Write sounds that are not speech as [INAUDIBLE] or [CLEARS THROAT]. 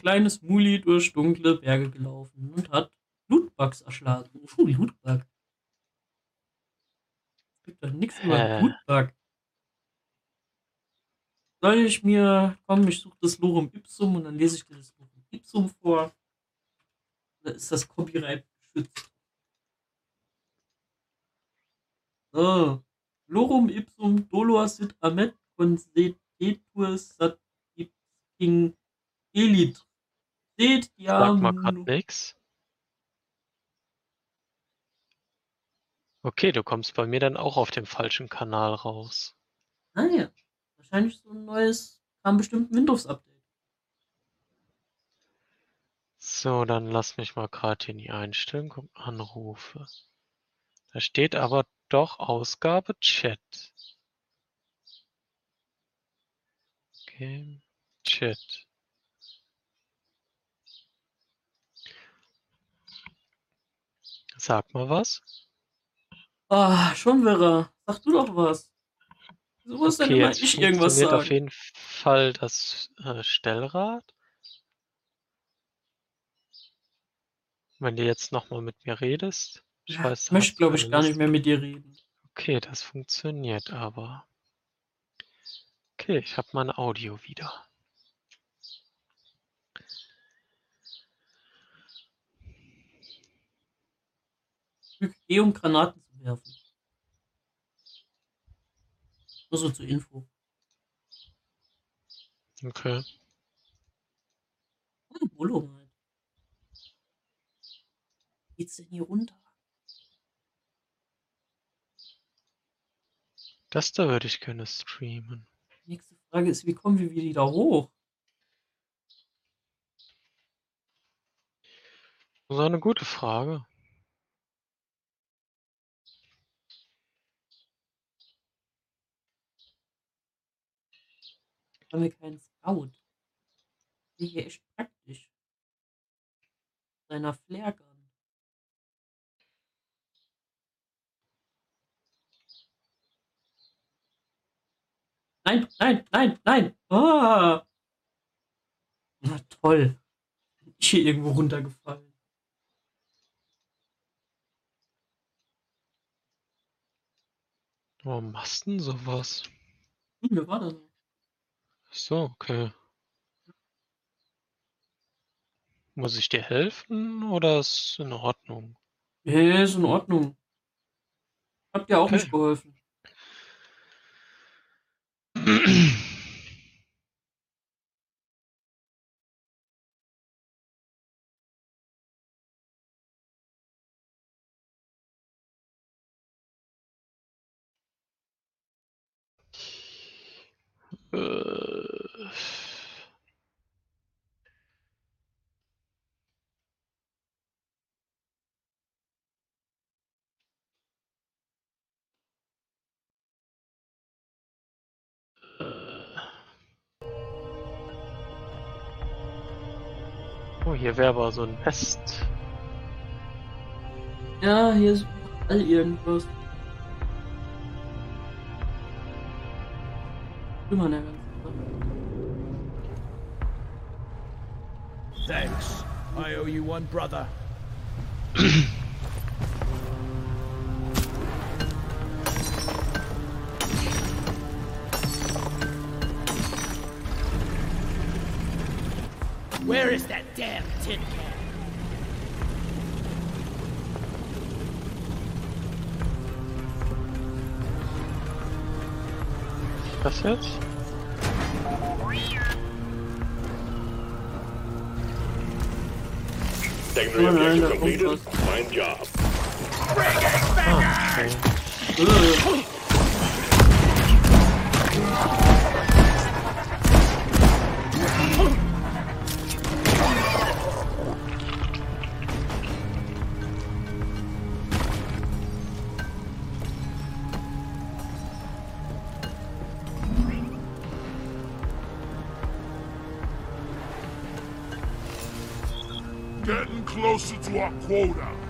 kleines Muli durch dunkle Berge gelaufen und hat Lootbugs erschlagen. Puh, Lootbug. Es gibt doch nichts über Hä? Lootbug. Soll ich mir, komm, ich suche das Lorem Ipsum und dann lese ich dir das Lorem Ipsum vor. Oder ist das Copyright geschützt? So. Lorem Ipsum dolor sit amet consetetur sat ipsing elit. Seht ja. Sag mal nix. Okay, du kommst bei mir dann auch auf dem falschen Kanal raus. Ah ja. Wahrscheinlich so ein neues, kam bestimmt ein Windows-Update. So, dann lass mich mal gerade hier in die Einstellung. Anrufe. Da steht aber doch Ausgabe Chat. Okay, Chat. Sag mal was. Ah, schon wirrer. Sag du doch was. So muss dann Okay, immer jetzt ich irgendwas funktioniert auf sagen. jeden Fall das äh, Stellrad. Wenn du jetzt nochmal mit mir redest. Ich Ja, weiß, ich möchte, glaube ich, gar nicht mehr mit dir reden. Okay, das funktioniert aber. Okay, ich habe mein Audio wieder. Drück E, um Granaten zu werfen. Nur so zur Info. Okay. Hm, Bolo halt. Geht's denn hier runter? Das da würde ich gerne streamen. Nächste Frage ist, wie kommen wir wieder hoch? Das ist eine gute Frage. Haben wir keinen Scout? Wäre hier echt praktisch. Seiner Flaregun. Nein, nein, nein, nein. Ah. Na toll. Bin ich hier irgendwo runtergefallen. Warum machst du denn sowas? Hm, wer war da noch? So, okay. Muss ich dir helfen oder ist in Ordnung? Nee, ist in Ordnung. Habt ihr auch Okay. nicht geholfen. [CLEARS THROAT] Äh, Oh, hier wäre aber so ein Nest. Ja, hier ist all irgendwas. Immer ganze Thanks. I owe you one, brother. [CLEARS THROAT] Where is that damn tin can? Was jetzt? Secondary Oh, nein, objective da kommt completed. was. Fine job. Ah, okay. Äh, Getting closer to our quota.